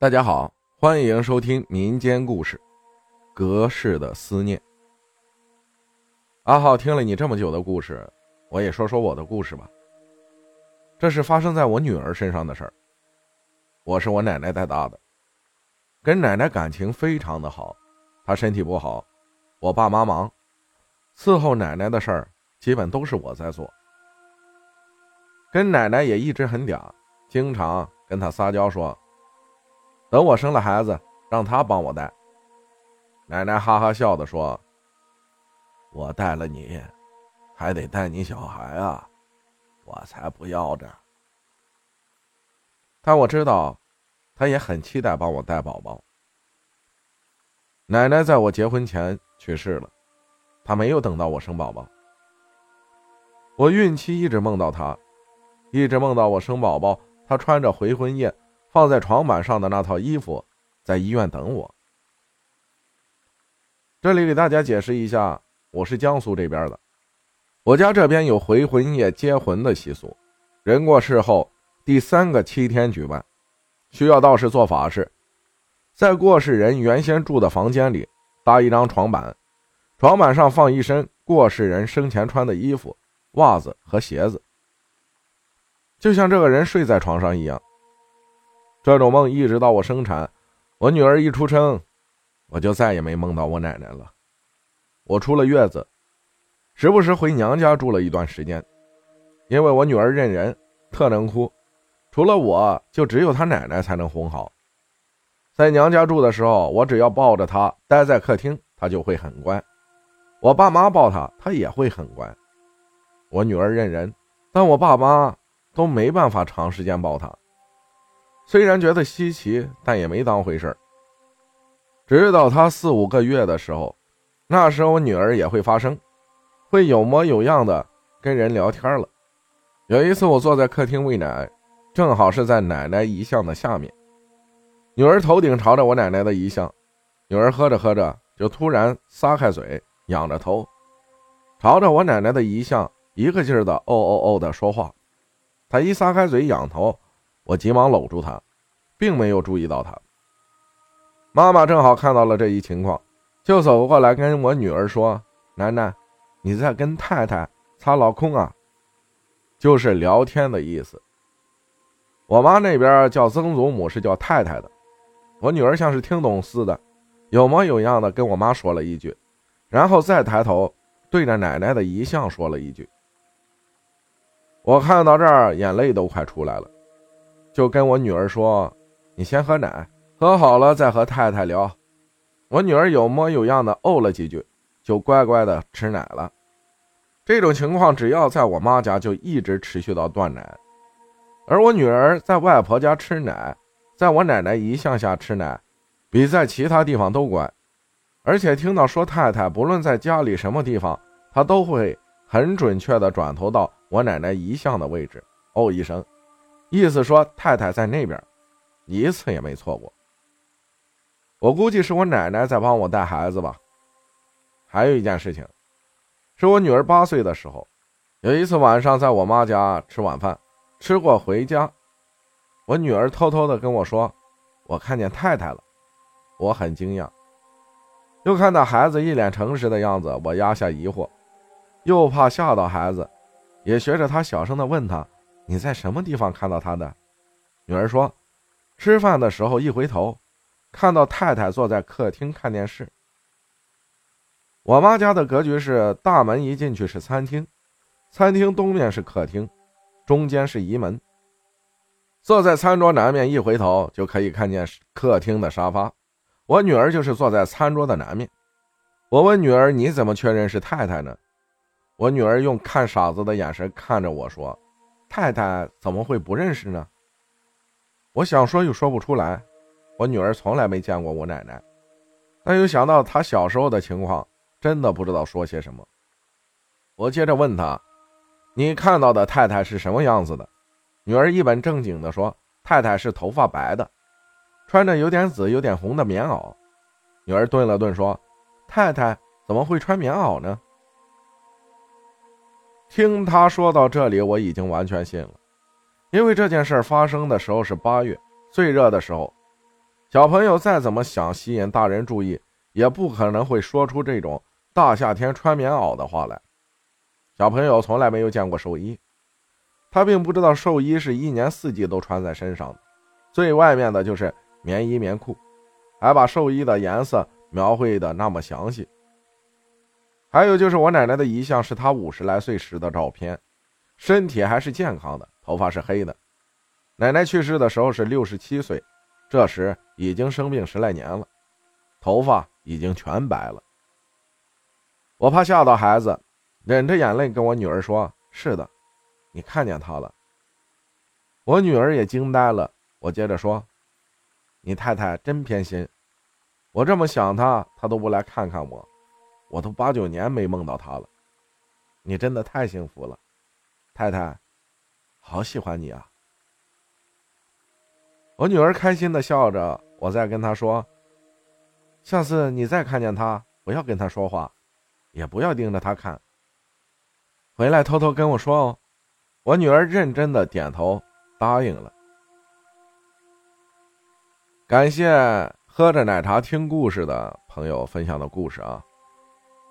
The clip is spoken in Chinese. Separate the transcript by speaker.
Speaker 1: 大家好，欢迎收听民间故事《隔世的思念》。阿浩听了你这么久的故事，我也说说我的故事吧。这是发生在我女儿身上的事儿。我是我奶奶带大的，跟奶奶感情非常的好。她身体不好，我爸妈忙，伺候奶奶的事儿基本都是我在做。跟奶奶也一直很嗲，经常跟她撒娇说。等我生了孩子，让他帮我带。奶奶哈哈笑的说：“我带了你，还得带你小孩啊，我才不要着。”但我知道，他也很期待帮我带宝宝。奶奶在我结婚前去世了，她没有等到我生宝宝。我孕期一直梦到她，一直梦到我生宝宝，她穿着回婚夜。放在床板上的那套衣服，在医院等我。这里给大家解释一下，我是江苏这边的，我家这边有回魂夜接魂的习俗，人过世后第三个七天举办，需要道士做法事，在过世人原先住的房间里搭一张床板，床板上放一身过世人生前穿的衣服、袜子和鞋子，就像这个人睡在床上一样。这种梦一直到我生产，我女儿一出生，我就再也没梦到我奶奶了。我出了月子，时不时回娘家住了一段时间，因为我女儿认人，特能哭，除了我就只有她奶奶才能哄好。在娘家住的时候，我只要抱着她待在客厅，她就会很乖；我爸妈抱她，她也会很乖。我女儿认人，但我爸妈都没办法长时间抱她。虽然觉得稀奇，但也没当回事儿直到她四五个月的时候，那时候女儿也会发声，会有模有样的跟人聊天了。有一次我坐在客厅喂奶，正好是在奶奶遗像的下面，女儿头顶朝着我奶奶的遗像，女儿喝着喝着就突然撒开嘴，仰着头，朝着我奶奶的遗像一个劲儿的哦哦哦的说话。她一撒开嘴仰头。我急忙搂住她，并没有注意到她。妈妈正好看到了这一情况，就走过来跟我女儿说：“楠楠，你在跟太太擦老空啊？”就是聊天的意思。我妈那边叫曾祖母是叫太太的，我女儿像是听懂似的，有模有样的跟我妈说了一句，然后再抬头对着奶奶的遗像说了一句。我看到这儿，眼泪都快出来了。就跟我女儿说：“你先喝奶，喝好了再和太太聊。”我女儿有模有样的哦了几句，就乖乖的吃奶了。这种情况只要在我妈家就一直持续到断奶，而我女儿在外婆家吃奶，在我奶奶遗像下吃奶，比在其他地方都乖。而且听到说太太不论在家里什么地方，她都会很准确的转头到我奶奶遗像的位置，哦一声。意思说太太在那边，一次也没错过。我估计是我奶奶在帮我带孩子吧。还有一件事情，是我女儿八岁的时候，有一次晚上在我妈家吃晚饭，吃过回家，我女儿偷偷的跟我说，我看见太太了，我很惊讶。又看到孩子一脸诚实的样子，我压下疑惑，又怕吓到孩子，也学着他小声的问他。你在什么地方看到他的？女儿说：“吃饭的时候一回头，看到太太坐在客厅看电视。”我妈家的格局是大门一进去是餐厅，餐厅东面是客厅，中间是移门。坐在餐桌南面一回头就可以看见客厅的沙发。我女儿就是坐在餐桌的南面。我问女儿：“你怎么确认是太太呢？”我女儿用看傻子的眼神看着我说。太太怎么会不认识呢？我想说又说不出来。我女儿从来没见过我奶奶，但又想到她小时候的情况，真的不知道说些什么。我接着问她：“你看到的太太是什么样子的？”女儿一本正经地说：“太太是头发白的，穿着有点紫、有点红的棉袄。”女儿顿了顿说：“太太怎么会穿棉袄呢？”听他说到这里，我已经完全信了，因为这件事发生的时候是八月，最热的时候。小朋友再怎么想吸引大人注意，也不可能会说出这种大夏天穿棉袄的话来。小朋友从来没有见过寿衣，他并不知道寿衣是一年四季都穿在身上的，最外面的就是棉衣棉裤，还把寿衣的颜色描绘的那么详细。还有就是我奶奶的遗像，是她五十来岁时的照片，身体还是健康的，头发是黑的。奶奶去世的时候是六十七岁。这时已经生病十来年了，头发已经全白了。我怕吓到孩子，忍着眼泪跟我女儿说：“是的，你看见她了。”我女儿也惊呆了。我接着说：“你太太真偏心，我这么想她，她都不来看看我，我都八九年没梦到她了。你真的太幸福了，太太，好喜欢你啊。”我女儿开心的笑着，我再跟她说：“下次你再看见他，不要跟他说话，也不要盯着他看。回来偷偷跟我说哦。”我女儿认真的点头答应了。感谢喝着奶茶听故事的朋友分享的故事啊！